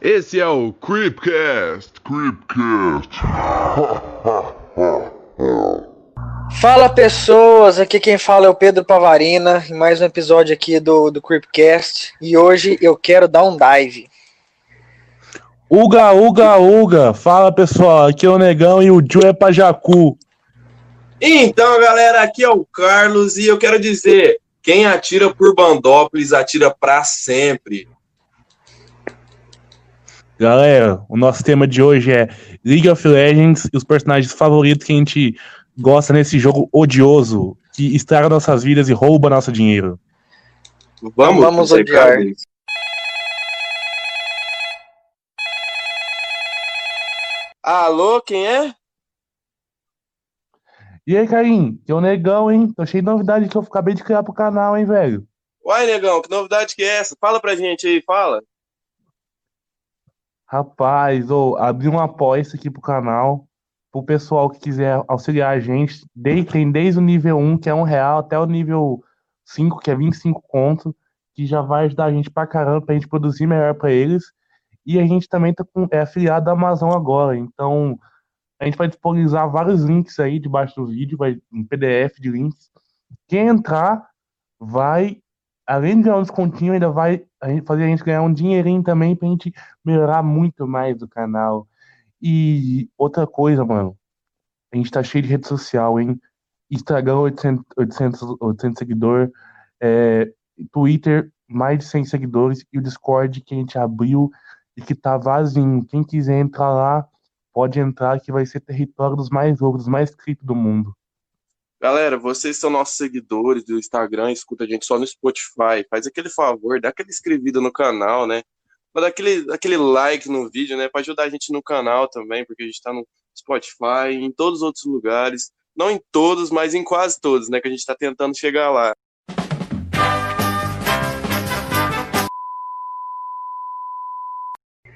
Esse é o Creepcast. Creepcast. Fala pessoas, aqui quem fala é o Pedro Pavarina, em mais um episódio aqui do, do Creepcast. E hoje eu quero dar um dive. Uga, uga, uga. Fala pessoal, aqui é o Negão e o Ju é pra Jacu. Então, galera, aqui é o Carlos e eu quero dizer: quem atira por Bandópolis atira pra sempre. Galera, o nosso tema de hoje é League of Legends e os personagens favoritos que a gente gosta nesse jogo odioso que estraga nossas vidas e rouba nosso dinheiro. Vamos, Vamos dissecar odiar. Alô, quem é? E aí, Caim, que é o Negão, hein? Tô cheio de novidade que eu acabei de criar pro canal, hein, velho? Uai, negão, que novidade que é essa? Fala pra gente aí, fala. Rapaz, ô, abri um apoia aqui pro canal, pro pessoal que quiser auxiliar a gente, desde, tem desde o nível 1, que é um real, até o nível 5, que é 25 conto, que já vai ajudar a gente pra caramba, pra gente produzir melhor pra eles. E a gente também tá com, é afiliado da Amazon agora, então a gente vai disponibilizar vários links aí debaixo do vídeo, vai um PDF de links. Quem entrar vai, além de ganhar um descontinho, ainda vai a gente- fazer a gente ganhar um dinheirinho também pra gente melhorar muito mais o canal. E outra coisa, mano, a gente tá cheio de rede social, hein? Instagram, 800, 800, 800 seguidores, é, Twitter, mais de 100 seguidores, e o Discord que a gente abriu e que tá vazio. Quem quiser entrar lá, pode entrar, que vai ser território dos mais loucos, dos mais inscritos do mundo. Galera, vocês são nossos seguidores do Instagram, escuta a gente só no Spotify. Faz aquele favor, dá aquela inscrevida no canal, né? Dá aquele, aquele like no vídeo, né? Pra ajudar a gente no canal também, porque a gente tá no Spotify, em todos os outros lugares. Não em todos, mas em quase todos, né? Que a gente tá tentando chegar lá.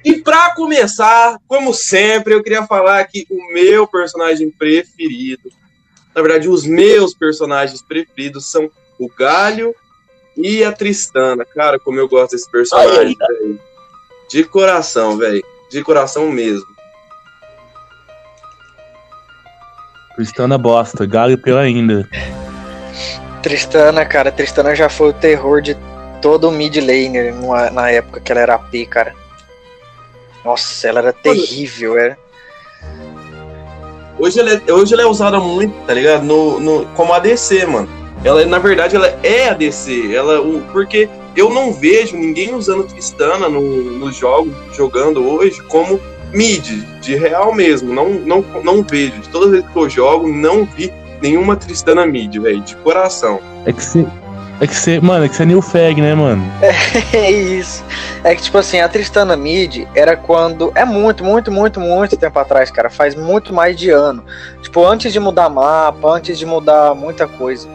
E pra começar, como sempre, eu queria falar que o meu personagem preferido na verdade, os meus personagens preferidos são o Galho e a Tristana. Cara, como eu gosto desse personagem, velho. De coração, velho. De coração mesmo. Cristana bosta, Galo pior ainda. Tristana, cara, Tristana já foi o terror de todo o mid laner na época que ela era AP, cara. Nossa, ela era terrível, era. Hoje ela é, hoje ela é usada muito, tá ligado? No, no, como ADC, mano. Ela, na verdade, ela é ADC. Ela, o, porque eu não vejo ninguém usando Tristana no, nos jogos, jogando hoje, como mid, de real mesmo. Não, não, não vejo. De todas as vezes que eu jogo, não vi nenhuma Tristana mid, velho. De coração. É que você. É que você. Mano, é que você é new fag, né, mano? É isso. É que, tipo assim, a Tristana Mid era quando. É muito, muito, muito, muito tempo atrás, cara. Faz muito mais de ano. Tipo, antes de mudar mapa, antes de mudar muita coisa.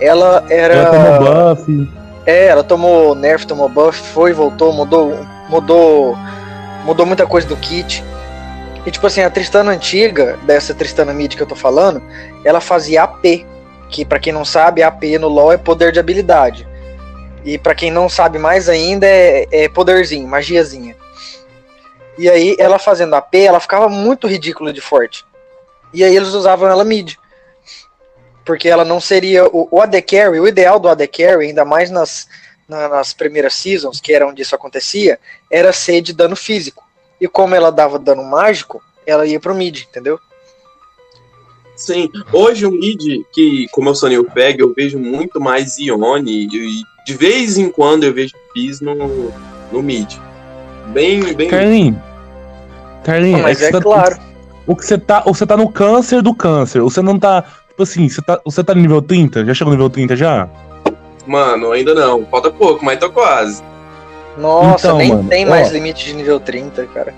Ela era. Ela tomou buff. É, ela tomou nerf, tomou buff, foi, voltou, mudou, mudou, mudou muita coisa do kit. E tipo assim, a Tristana antiga, dessa Tristana mid que eu tô falando, ela fazia AP, que pra quem não sabe, AP no LoL é poder de habilidade. E pra quem não sabe mais ainda é, é poderzinho, magiazinha. E aí ela fazendo AP, ela ficava muito ridícula de forte. E aí eles usavam ela mid. Porque ela não seria o, o AD Carry, o ideal do AD Carry, ainda mais nas, na- nas primeiras seasons, que era onde isso acontecia, era ser de dano físico. E como ela dava dano mágico, ela ia pro mid, entendeu? Sim, hoje o mid, que como eu sou new fag, eu vejo muito mais Ione e de vez em quando eu vejo Fizz no, no mid. Bem, bem. Carlinhos. Carlinhos, Ah, mas é você tá- claro. O que você tá. Você tá no câncer do câncer. Você não tá. Tipo assim, você tá, você tá no nível 30? Já chegou no nível 30 já? Mano, ainda não. Falta pouco, mas tô quase. Nossa, Então, nem mano, tem ó. mais limite de nível 30, cara.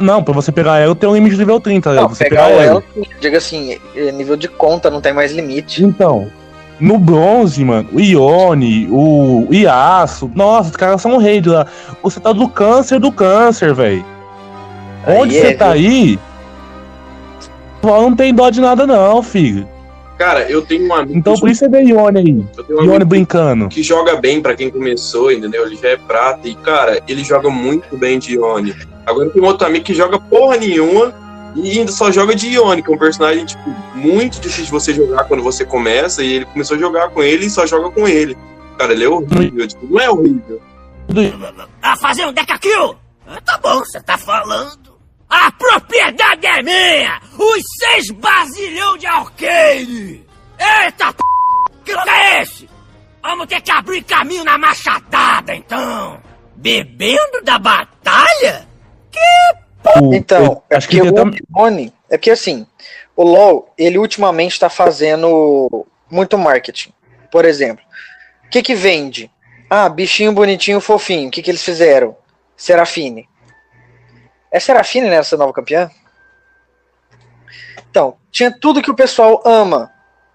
Não, pra você pegar ela tem um limite de nível 30. Não, você pegar ela, diga assim, é nível de conta não tem mais limite. Então, no bronze, mano, o Ione, o Yasuo, nossa, os caras são rei de lá. Você tá do câncer do câncer, velho. Onde Aí você é, tá aí, só não tem dó de nada não, filho. Cara, eu tenho um amigo. Então por isso você vê Ione aí. eu tenho um Ione brincando. que joga bem pra quem começou, entendeu? Ele já é prata e, cara, ele joga muito bem de Ione. Agora tem um outro amigo que joga porra nenhuma e ainda só joga de Ione, que é um personagem, tipo, muito difícil de você jogar quando você começa, e ele começou a jogar com ele e só joga com ele. Cara, ele é horrível, tipo, não é horrível. A fazer um deca kill? Ah, Tá bom, você tá falando. A propriedade é minha! Os seis basilhão de arcade! Eita p... Que lugar é esse? Vamos ter que abrir caminho na machadada, então! Bebendo da batalha? O- Então, é acho que porque tem o Ione, é porque assim, o LoL, ele ultimamente está fazendo muito marketing. Por exemplo, o que que vende? Ah, bichinho bonitinho, fofinho. O que que eles fizeram? Serafine. É Serafine nessa nova campeã? Então, tinha tudo que o pessoal ama.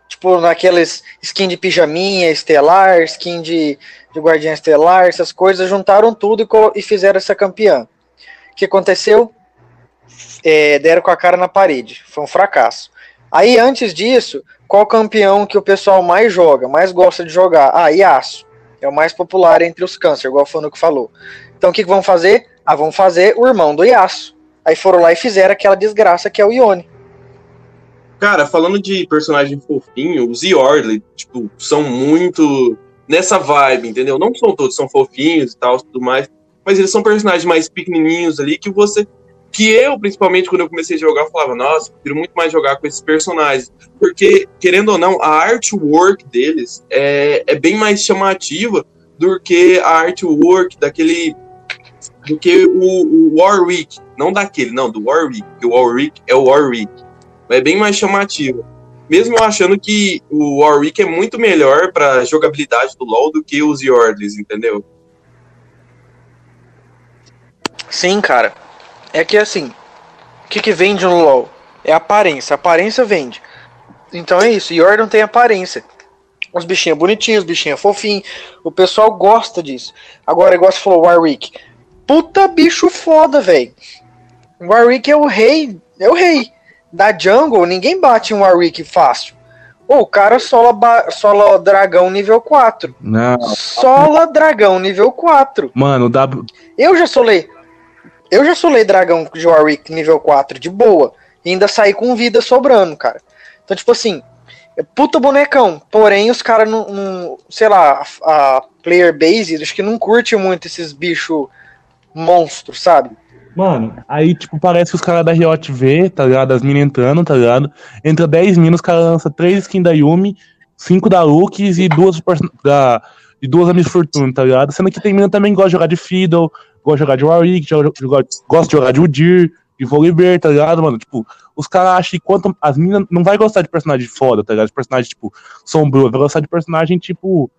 Tipo, naquelas skin de pijaminha estelar, skin de, de guardiã estelar, essas coisas, juntaram tudo e, e fizeram essa campeã. O que aconteceu? é, deram com a cara na parede. Foi um fracasso. Aí, antes disso, qual campeão que o pessoal mais joga, mais gosta de jogar? Ah, Yasuo. É o mais popular entre os câncer, igual no que falou. Então, o que, que vão fazer? Ah, vão fazer o irmão do Yasuo. Aí foram lá e fizeram aquela desgraça que é o Ione. Cara, falando de personagem fofinho, os Yordle, tipo, são muito nessa vibe, entendeu? Não são todos, são fofinhos e tal, tudo mais, mas eles são personagens mais pequenininhos ali que você que eu, principalmente, quando eu comecei a jogar, falava, nossa, prefiro muito mais jogar com esses personagens. Porque, querendo ou não, a artwork deles é, é bem mais chamativa do que a artwork daquele. do que o, o Warwick. Não daquele, não, do Warwick. Porque o Warwick é o Warwick. É bem mais chamativa. Mesmo eu achando que o Warwick é muito melhor pra jogabilidade do LoL do que os Yordles, entendeu? Sim, cara. É que assim, o que, que vende no LoL? É aparência. Aparência vende. Então é isso. Yordle tem aparência. Os bichinhos bonitinhos, os bichinhos fofinhos. O pessoal gosta disso. Agora, igual você falou, Warwick. Puta bicho foda, velho. Warwick é o rei. É o rei. Da jungle, ninguém bate um Warwick fácil. O cara sola, sola dragão nível 4. Não, Sola dragão nível 4. mano, o W. Eu já solei. Eu já solei dragão de Warwick nível 4 de boa. E ainda saí com vida sobrando, cara. Então, tipo assim, é puta bonecão. Porém, os caras não, não- Sei lá, a, a player base, acho que não curte muito esses bichos monstros, sabe? Mano, aí, tipo, parece que os caras da Riot vê, tá ligado? As minas entrando, tá ligado? Entra 10 minas, os caras lançam 3 skins da Yumi, 5 da Lux e duas da, e duas da Miss Fortune, tá ligado? Sendo que tem mina também que gosta de jogar de Fiddle, gosta de jogar de Warwick, joga- joga- gosta de jogar de Udyr, de Volibear, tá ligado, mano? Tipo, os caras acham que quanto. As minas não vai gostar de personagem foda, tá ligado? De personagem, tipo, sombrio, vai gostar de personagem, tipo.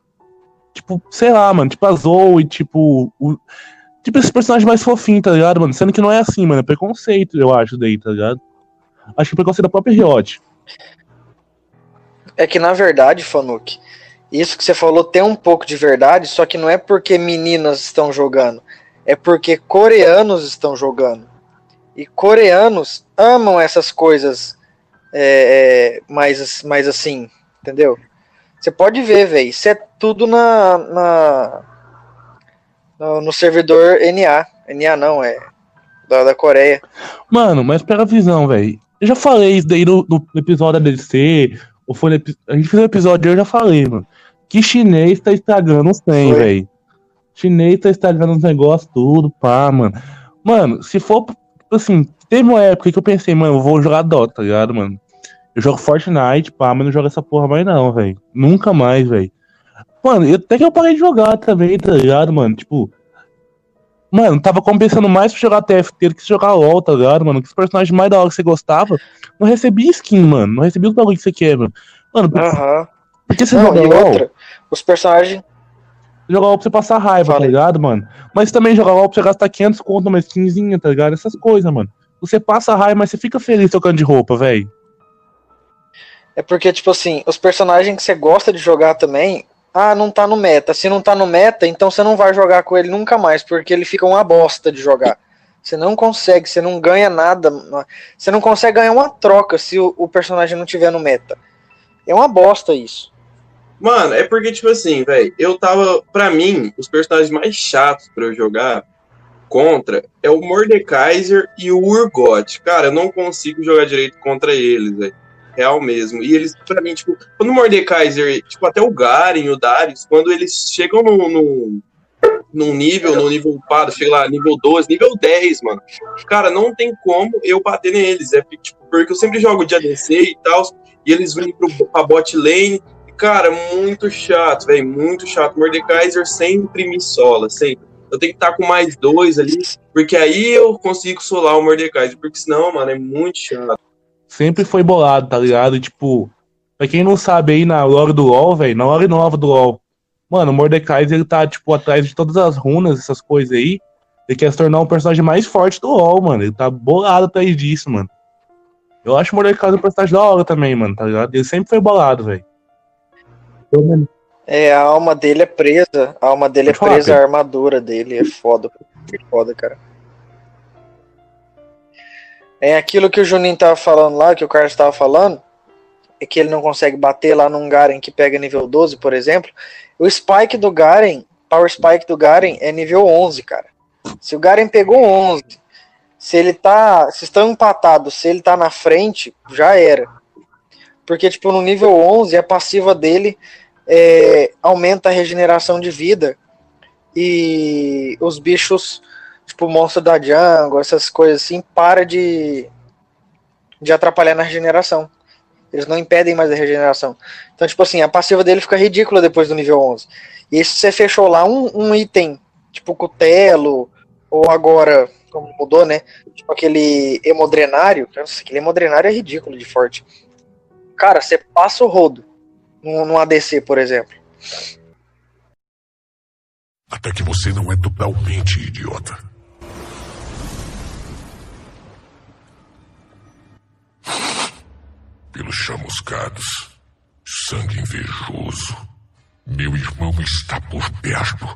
Tipo, sei lá, mano, tipo a Zoe, tipo. O, Tipo, esse personagem mais fofinho, tá ligado, mano? Sendo que não é assim, mano. É preconceito, eu acho, daí, tá ligado? Acho que é preconceito da própria Riot. É que na verdade, Fanuc, isso que você falou tem um pouco de verdade, só que não é porque meninas estão jogando, é porque coreanos estão jogando. E coreanos amam essas coisas é, é, mais, mais assim, entendeu? Você pode ver, velho, isso é tudo na, na no, no servidor NA. NA não, é da, da Coreia. Mano, mas pega a visão, velho. Eu já falei isso daí no, no episódio da DC. Ou foi no a gente fez um episódio e eu já falei, mano. Que chinês tá estragando os trem, Foi. velho. Chinês tá estragando os negócios, tudo, pá, mano. Mano, se for, assim, teve uma época que eu pensei, mano, eu vou jogar Dota, tá ligado, mano? Eu jogo Fortnite, pá, mas não jogo essa porra mais não, velho. Nunca mais, velho. Mano, eu- até que eu parei de jogar também, tá ligado, mano? Tipo. Mano, tava compensando mais pra jogar TFT do que jogar LOL, tá ligado, mano? Que os personagens mais da hora que você gostava, não recebia skin, mano. Não recebia os bagulho que você quer, mano. Mano, por, Aham. por que você Não, joga e LOL? outra, os personagens. Jogar LOL pra você passar raiva, Fala tá ligado, mano? Mas também jogar LOL pra você gastar 500 conto numa skinzinha, tá ligado? Essas coisas, mano. Você passa raiva, mas você fica feliz trocando de roupa, velho. É porque, tipo assim, os personagens que você gosta de jogar também, ah, não tá no meta. Se não tá no meta, então você não vai jogar com ele nunca mais, porque ele fica uma bosta de jogar. Você não consegue, você não ganha nada. Você não consegue ganhar uma troca se o, o personagem não tiver no meta. É uma bosta isso. Mano, é porque, tipo assim, velho, eu tava. Pra mim, os personagens mais chatos pra eu jogar contra é o Mordekaiser e o Urgot. Cara, eu não consigo jogar direito contra eles, velho. Real mesmo. E eles, pra mim, tipo, quando o Mordekaiser, tipo, até o Garen, o Darius, quando eles chegam no, no, num nível, no nível upado, sei lá, nível 12, nível 10, mano. Cara, não tem como eu bater neles. É tipo, porque eu sempre jogo de ADC e tal, e eles vêm pro, pra bot lane. Cara, muito chato, velho, muito chato. Mordekaiser sempre me sola, sempre. Eu tenho que estar com mais dois ali, porque aí eu consigo solar o Mordekaiser, porque senão, mano, é muito chato. Sempre foi bolado, tá ligado? Tipo, pra quem não sabe aí na lore do LoL, velho, na lore nova do LoL, mano, o Mordekaiser ele tá, tipo, atrás de todas as runas, essas coisas aí. Ele quer se tornar um personagem mais forte do LoL, mano. Ele tá bolado atrás disso, mano. Eu acho o Mordekaiser um personagem da hora também, mano, tá ligado? Ele sempre foi bolado, velho. É, a alma dele é presa. A alma dele é falar, presa, a armadura dele é foda. É foda, cara. É aquilo que o Juninho tava falando lá, que o Carlos tava falando, é que ele não consegue bater lá num Garen que pega nível 12, por exemplo. O Spike do Garen, Power Spike do Garen é nível 11, cara. Se o Garen pegou 11, se ele tá, se estão empatados, se ele tá na frente, já era. Porque tipo no nível 11 a passiva dele é, aumenta a regeneração de vida e os bichos, tipo monstro da jungle, essas coisas assim, para de, de atrapalhar na regeneração. Eles não impedem mais a regeneração. Então, tipo assim, a passiva dele fica ridícula depois do nível 11. E se você fechou lá um, um item, tipo cutelo, ou agora, como mudou, né? Tipo aquele hemodrenário. Nossa, aquele hemodrenário é ridículo de forte. Cara, você passa o rodo num, ADC, por exemplo. Até que você não é totalmente idiota. Pelos chamuscados, sangue invejoso, meu irmão está por perto.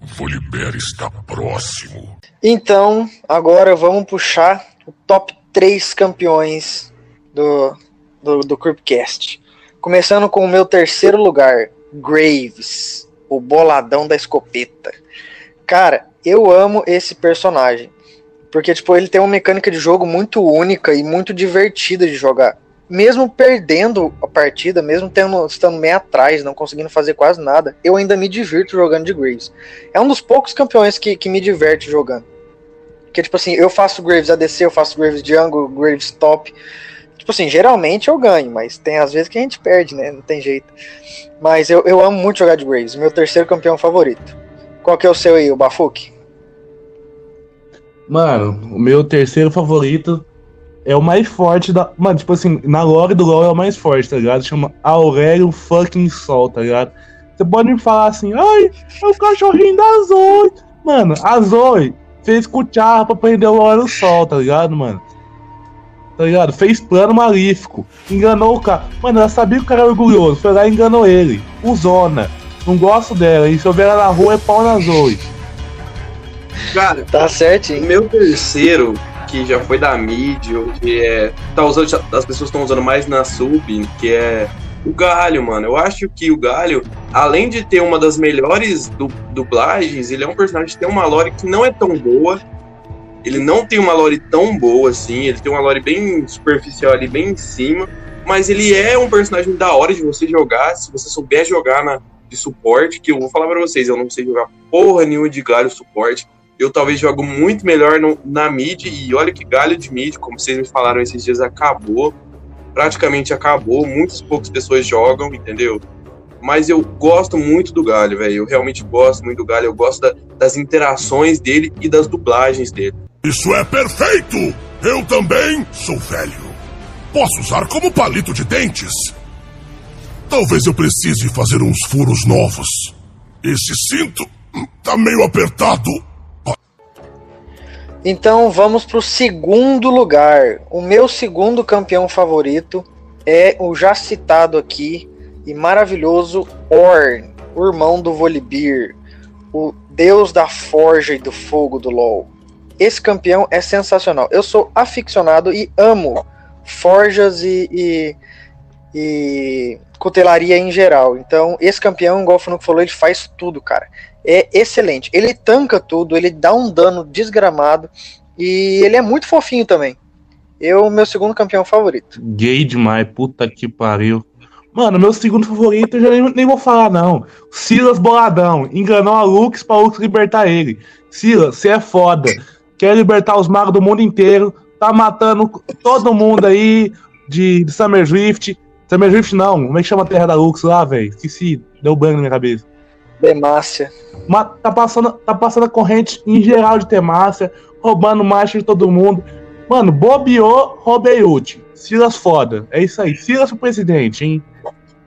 Volibear está próximo. Então, agora vamos puxar o top 3 campeões do, do, do Creepcast. Começando com o meu terceiro lugar, Graves, o boladão da escopeta. Cara, eu amo esse personagem. Porque, tipo, ele tem uma mecânica de jogo muito única e muito divertida de jogar. Mesmo perdendo a partida, mesmo tendo, estando meio atrás, não conseguindo fazer quase nada, eu ainda me divirto jogando de Graves. É um dos poucos campeões que, que me diverte jogando. Porque, tipo assim, eu faço Graves ADC, eu faço Graves Jungle, Graves Top. Tipo assim, geralmente eu ganho, mas tem às vezes que a gente perde, né? Não tem jeito. Mas eu, eu amo muito jogar de Graves, meu terceiro campeão favorito. Qual que é o seu aí, o Bafuque? Mano, o meu terceiro favorito é o mais forte da. Mano, tipo assim, na lore do LoL é o mais forte, tá ligado? Chama Aurélio fucking Sol, tá ligado? Você pode me falar assim, ai, é o cachorrinho da Zoe. Mano, a Zoe fez cuchara pra prender o Aurélio Sol, tá ligado, mano? Tá ligado? Fez plano malífico. Enganou o cara. Mano, ela sabia que o cara era orgulhoso. Foi lá e enganou ele. O Zona. Não gosto dela. E se eu ver ela na rua, é pau na Zoe. Cara, Tá o certinho. meu terceiro, que já foi da mídia, que é. Tá usando, as pessoas estão usando mais na sub, que é o Galho, mano. Eu acho que o Galho, além de ter uma das melhores du dublagens, ele é um personagem que tem uma lore que não é tão boa. Ele não tem uma lore tão boa assim, ele tem uma lore bem superficial ali, bem em cima. Mas ele é um personagem da hora de você jogar, se você souber jogar na, de suporte, que eu vou falar pra vocês, eu não sei jogar porra nenhuma de galho suporte. Eu talvez jogo muito melhor no- na mid, e olha que galho de mid, como vocês me falaram esses dias, acabou. Praticamente acabou, muitas poucas pessoas jogam, entendeu? Mas eu gosto muito do galho, velho. Eu realmente gosto muito do galho. Eu gosto da- das interações dele e das dublagens dele. Isso é perfeito! Eu também sou velho. Posso usar como palito de dentes? Talvez eu precise fazer uns furos novos. Esse cinto tá meio apertado. Então vamos pro segundo lugar. O meu segundo campeão favorito é o já citado aqui e maravilhoso Ornn, o irmão do Volibear, o deus da forja e do fogo do LoL. Esse campeão é sensacional. Eu sou aficionado e amo forjas e, e, e cutelaria em geral. Então, esse campeão, igual o Fanuco falou, ele faz tudo, cara. É excelente. Ele tanca tudo, ele dá um dano desgramado e ele é muito fofinho também. Eu, meu segundo campeão favorito. Gay demais, puta que pariu. Mano, meu segundo favorito eu já nem, nem vou falar, não. Silas Boladão. Enganou a Lux pra Lux libertar ele. Silas, você é foda. Quer libertar os magos do mundo inteiro. Tá matando todo mundo aí de, de Summer Drift. Summer Drift não. Como é que chama a terra da Lux lá, velho? Esqueci. Deu banho na minha cabeça. Demacia. Ma- Tá passando, tá passando a corrente em geral de Temácia, roubando marcha de todo mundo. Mano, bobeou, roubei ult. Silas foda. É isso aí. Silas pro presidente, hein?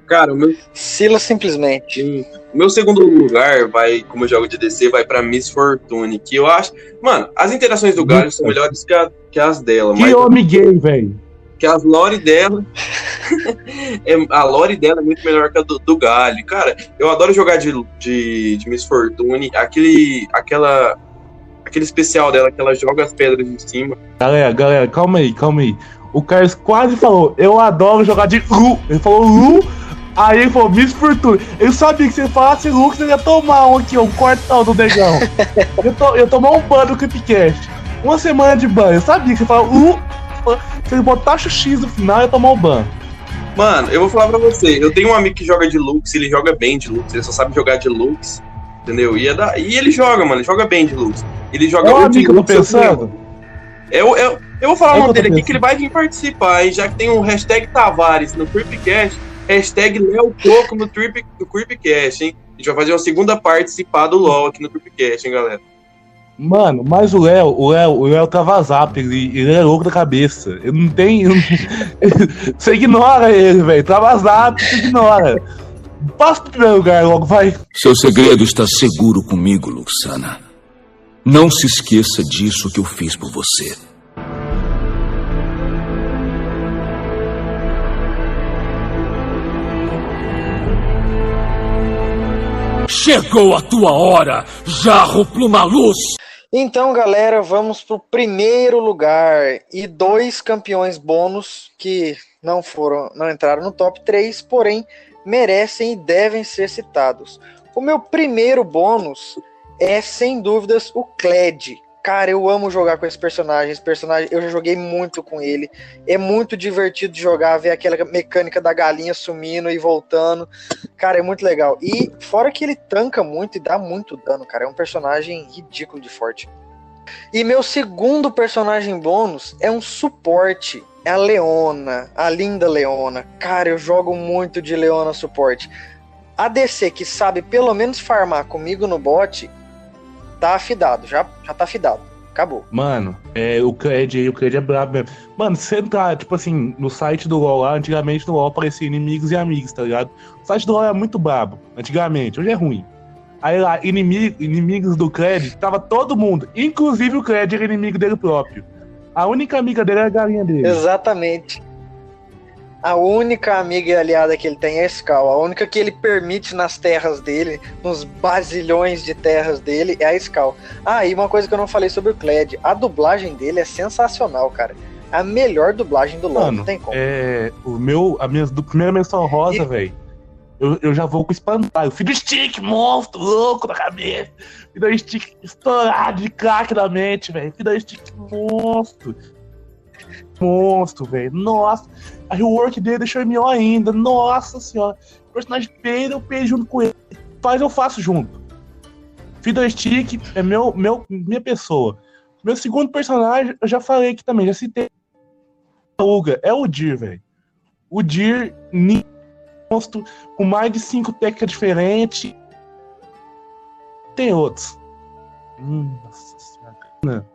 Cara, o meu, Silas simplesmente. Sim. O meu segundo lugar vai, como eu jogo de DC, vai pra Miss Fortune, que eu acho. Mano, as interações do Galho são melhores que, a- que as dela, Que mas homem gay, velho. que as lore dela. é- a lore dela é muito melhor que a do, do Galho. Cara, eu adoro jogar de, de, de Miss Fortune. Aquele, aquela, aquele especial dela, que ela joga as pedras de cima. Galera, galera, calma aí, calma aí. O Carlos quase falou, eu adoro jogar de Lu. Ele falou Lu, aí ele falou Miss Fortune. Eu sabia que se ele falasse Lu, que você ia tomar um aqui, um cortão do negão. eu, to, eu tomar um ban do Creepcast. Uma semana de ban. Eu sabia que você falou Lu. Se ele botasse o X no final, eu ia tomar o ban. Mano, eu vou falar pra você. Eu tenho um amigo que joga de Lux, ele joga bem de Lux, ele só sabe jogar de Lux. Entendeu? E, é da- e ele joga, mano, ele joga bem de Lux. Ele joga É de amigo que eu tô Lux pensando. Eu, eu, eu vou falar É o nome eu dele aqui, pensando. que ele vai vir participar, hein? Já que tem um hashtag Tavares no Creepcast, hashtag Léo Coco no, Trip, no Creepcast, hein? A gente vai fazer uma segunda participar do LOL aqui no Creepcast, hein, galera? Mano, mas o Léo, o Léo, o Léo tá vazado, ele, ele é louco da cabeça. Eu não tenho. você ignora ele, velho. Tá vazado, você ignora. Passa pro primeiro lugar logo, vai. Seu segredo está seguro comigo, Luxana. Não se esqueça disso que eu fiz por você. Chegou a tua hora, Jarro Plumaluz! Então, galera, vamos pro primeiro lugar e dois campeões bônus que não foram, não entraram no top 3, porém merecem e devem ser citados. O meu primeiro bônus é sem dúvidas o Kled. Cara, eu amo jogar com esse personagem. Esse personagem, eu já joguei muito com ele. É muito divertido de jogar, ver aquela mecânica da galinha sumindo e voltando. Cara, é muito legal. E fora que ele tanca muito e dá muito dano, cara. É um personagem ridículo de forte. E meu segundo personagem bônus é um suporte. É a Leona, a linda Leona. Cara, eu jogo muito de Leona suporte. A DC que sabe pelo menos farmar comigo no bot, tá afidado, já, já tá afidado. Acabou. Mano, é, o Cred aí, o Cred é brabo mesmo. Mano, se você entrar, tipo assim, no site do LoL lá, antigamente no LoL aparecia inimigos e amigos, tá ligado? O site do LoL era muito brabo, antigamente, hoje é ruim. Aí lá, inimigo, inimigos do Cred, tava todo mundo, inclusive o Cred era inimigo dele próprio. A única amiga dele era a galinha dele. Exatamente. A única amiga e aliada que ele tem é a Skull. A única que ele permite nas terras dele, nos bazilhões de terras dele, é a Skull. Ah, e uma coisa que eu não falei sobre o Kled. A dublagem dele é sensacional, cara. A melhor dublagem do LoL, não tem como. é. O meu, a minha do primeira menção rosa, E- velho. Eu, eu já vou com espantalho. Filho do stick, monstro, louco na cabeça. Do stick estourado de crack na mente, velho. Do stick, monstro. Monstro, velho. Nossa. A rework dele deixou ele melhor ainda. Nossa senhora. O personagem peida, eu peido junto com ele. Faz, eu faço junto. Fiddle Stick é meu, meu, minha pessoa. Meu segundo personagem, eu já falei aqui também, já citei. Uga, é o Dir, velho. O Dir, monstro, com mais de cinco técnicas diferentes. Tem outros. Hum, nossa senhora.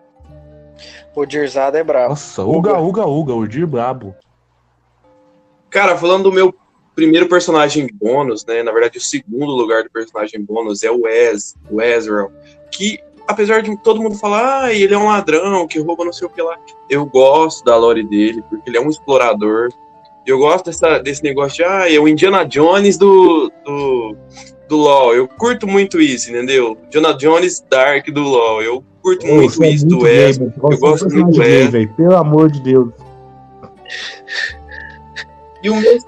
O Dirzada é brabo. Nossa, Uga, Uga, Uga, o Dir brabo. Cara, falando do meu primeiro personagem bônus, né? Na verdade, o segundo lugar do personagem bônus é o Wes, o Ezreal. Que, apesar de todo mundo falar, ah, ele é um ladrão que rouba não sei o que lá, eu gosto da lore dele, porque ele é um explorador. Eu gosto dessa, desse negócio de, ah, é o Indiana Jones do, do, do LoL. Eu curto muito isso, entendeu? Indiana Jones Dark do LoL. Eu curto muito isso do Wes. eu gosto muito do velho. Pelo amor de Deus. E o meu,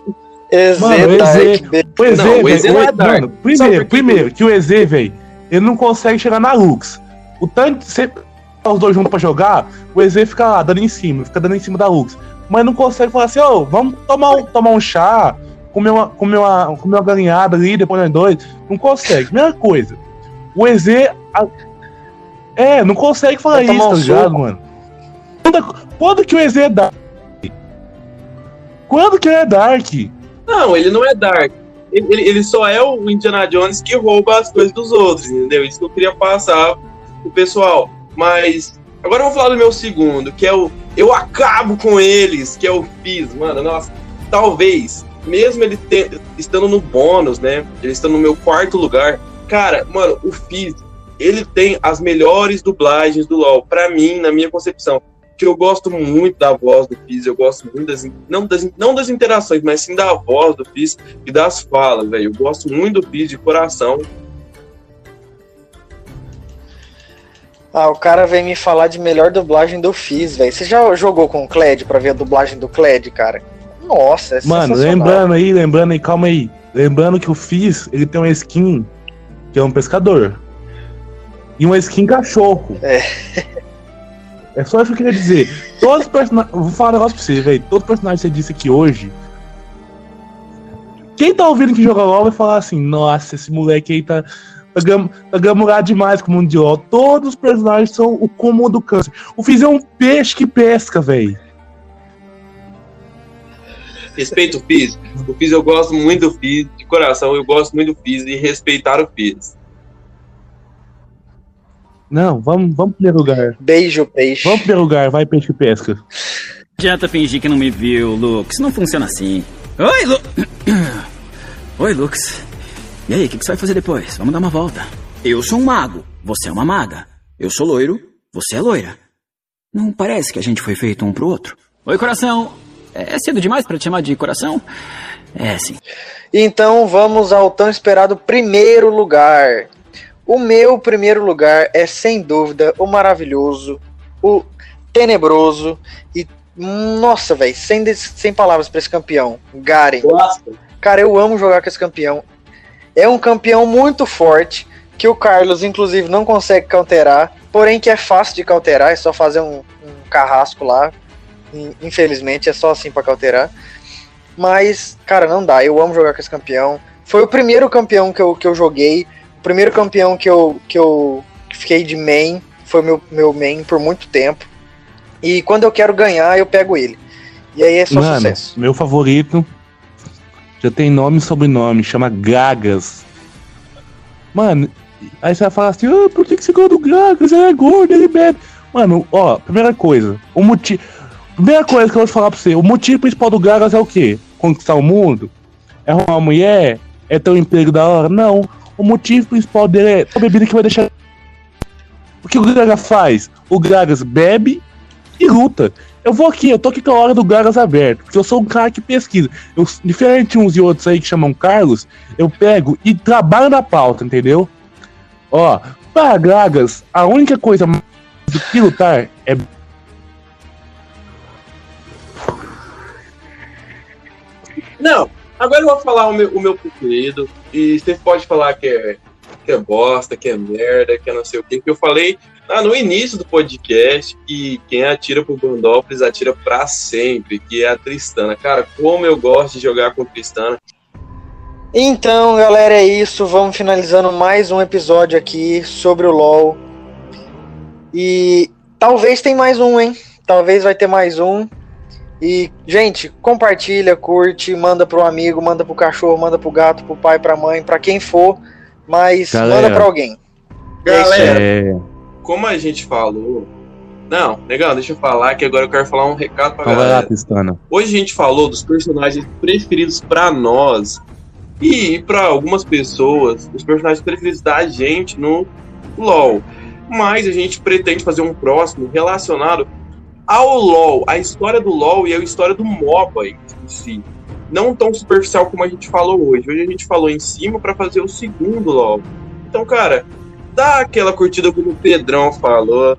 EZ Mano, o Dark. EZ be- O EZ, Não, o velho, EZ não é mano, primeiro, primeiro, que o EZ, velho, ele não consegue chegar na Lux. O tanque, sempre os dois juntos pra jogar, o EZ fica lá, dando em cima, fica dando em cima da Lux. Mas não consegue falar assim, ô, vamos tomar um, tomar um chá, comer uma, comer, uma, comer uma galinhada ali, depois nós dois. Não consegue. Mesma coisa. O EZ. a- é, não consegue falar Vai isso, tá ligado, mano? Quando, quando que o EZ é Dark? Quando que ele é Dark? Não, ele não é Dark. Ele, ele- ele só é o Indiana Jones que rouba as coisas dos outros, entendeu? Isso que eu queria passar pro pessoal. Mas agora eu vou falar do meu segundo, que é o Eu Acabo com Eles, que é o Fizz. Mano, nossa, talvez, mesmo ele te- estando no bônus, né? Ele estando no meu quarto lugar, cara, mano, o Fizz, ele tem as melhores dublagens do LoL, pra mim, na minha concepção. Que eu gosto muito da voz do Fizz, eu gosto muito das, não das, não das interações, mas sim da voz do Fizz e das falas, velho. Eu gosto muito do Fizz de coração. Ah, o cara vem me falar de melhor dublagem do Fizz, velho. Você já jogou com o Kled pra ver a dublagem do Kled, cara? Nossa, é Mano, lembrando aí, lembrando aí, calma aí. Lembrando que o Fizz, ele tem uma skin que é um pescador. E uma skin cachorro. É. É só isso que eu queria dizer. Todos os personagens. Vou falar um negócio pra você, velho. Todos os personagens que você disse aqui hoje. Quem tá ouvindo que joga LOL vai falar assim: Nossa, esse moleque aí tá. Tá, gam, tá demais com o mundo de LOL. Todos os personagens são o comum do câncer. O Fizz é um peixe que pesca, velho. Respeito o Fizz. O Fizz, eu gosto muito do Fizz, de coração, eu gosto muito do Fizz e respeitar o Fizz. Não, vamos, vamos pro primeiro lugar. Beijo, peixe. Vamos pro primeiro lugar, vai peixe que pesca. Adianta fingir que não me viu, Lux. Não funciona assim. Oi, Lu... Oi, Lux. E aí, o que, que você vai fazer depois? Vamos dar uma volta. Eu sou um mago. Você é uma maga. Eu sou loiro. Você é loira. Não parece que a gente foi feito um pro outro? Oi, coração. É cedo demais pra te chamar de coração? É, sim. Então vamos ao tão esperado primeiro lugar. O meu primeiro lugar é sem dúvida o maravilhoso, o tenebroso e nossa, velho, sem, sem palavras pra esse campeão, Garen. Gosta? Cara, eu amo jogar com esse campeão. É um campeão muito forte que o Carlos inclusive não consegue counterar, porém que é fácil de counterar, é só fazer um, um carrasco lá. In- Infelizmente é só assim pra cauterar. Mas, cara, não dá. Eu amo jogar com esse campeão. Foi o primeiro campeão que eu, que eu joguei. O primeiro campeão que eu, que eu fiquei de main. Foi meu, meu main por muito tempo. E quando eu quero ganhar, eu pego ele. E aí é só Mano, sucesso. meu favorito já tem nome e sobrenome, chama Gagas. Mano, aí você vai falar assim, ah, por que, que você gosta do Gagas? Ele é gordo, ele bebe. Mano, ó, primeira coisa, o motivo. Primeira coisa que eu vou te falar pra você, o motivo principal do Gagas é o quê? Conquistar o mundo? É arrumar uma mulher? É ter um emprego da hora? Não. O motivo principal dele é a bebida que vai deixar. O que o Gagas faz? O Gagas bebe e luta. Eu vou aqui, eu tô aqui com a hora do Gagas aberto, porque eu sou um cara que pesquisa. Eu, diferente uns e outros aí que chamam Carlos, eu pego e trabalho na pauta, entendeu? Ó, para Gagas, a única coisa do que lutar é. Não, agora eu vou falar o meu, o meu preferido. E você pode falar que é, que é bosta, que é merda, que é não sei o que. Que eu falei ah, no início do podcast que quem atira pro Bandópolis atira pra sempre, que é a Tristana. Cara, como eu gosto de jogar com Tristana. Então, galera, é isso. Vamos finalizando mais um episódio aqui sobre o LoL. E talvez tem mais um, hein? Talvez vai ter mais um. E, gente, compartilha, curte, manda pro amigo, manda pro cachorro, manda pro gato, pro pai, pra mãe, pra quem for. Mas Galera. manda pra alguém. É. Galera, É. como a gente falou. Não, legal, deixa eu falar que agora eu quero falar um recado pra Então vai lá, galera. Tristana. Hoje a gente falou dos personagens preferidos pra nós e pra algumas pessoas, os personagens preferidos da gente no LoL. Mas a gente pretende fazer um próximo relacionado ao LoL, a história do LoL e a história do MOBA em si. Não tão superficial como a gente falou hoje. Hoje a gente falou em cima pra fazer o segundo LoL. Então, cara, dá aquela curtida como o Pedrão falou.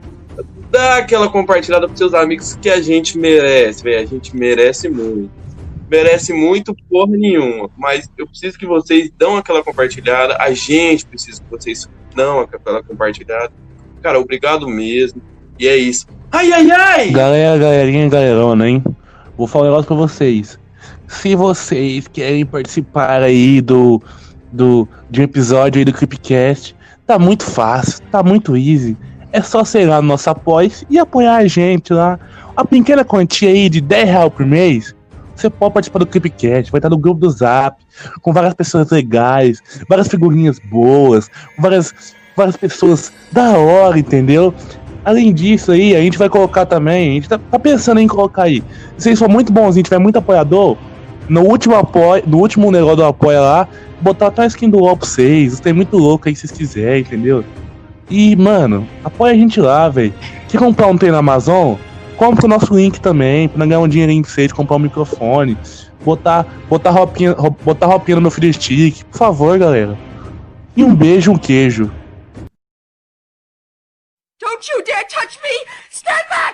Dá aquela compartilhada pros seus amigos que a gente merece, velho. A gente merece muito. merece muito porra nenhuma. Mas eu preciso que vocês dão aquela compartilhada. A gente precisa que vocês dão aquela compartilhada. Cara, obrigado mesmo. E é isso. Ai, ai, ai! Galera, galerinha, galerona, hein? Vou falar um negócio pra vocês. Se vocês querem participar aí do, do de um episódio aí do Creepcast, tá muito fácil, tá muito easy. É só ser lá no nosso apoio e apoiar a gente lá. A pequena quantia aí de 10 reais por mês, você pode participar do Creepcast, vai estar no grupo do Zap, com várias pessoas legais, várias figurinhas boas, várias, várias pessoas da hora, entendeu? Além disso aí, a gente vai colocar também, a gente tá, tá pensando em colocar aí. Se vocês for muito bonzinho, tiver muito apoiador, no último apoio, no último negócio do apoio lá, botar até a skin do UOL pra vocês. Tem muito louco aí se vocês quiserem, entendeu? E, mano, apoia a gente lá, velho. Quer comprar um trem na Amazon? Compra o nosso link também, pra ganhar um dinheirinho pra vocês, comprar um microfone, botar, botar, roupinha, botar roupinha no meu Free Stick, por favor, galera. E um beijo, um queijo. Don't you dare touch me! Stand back!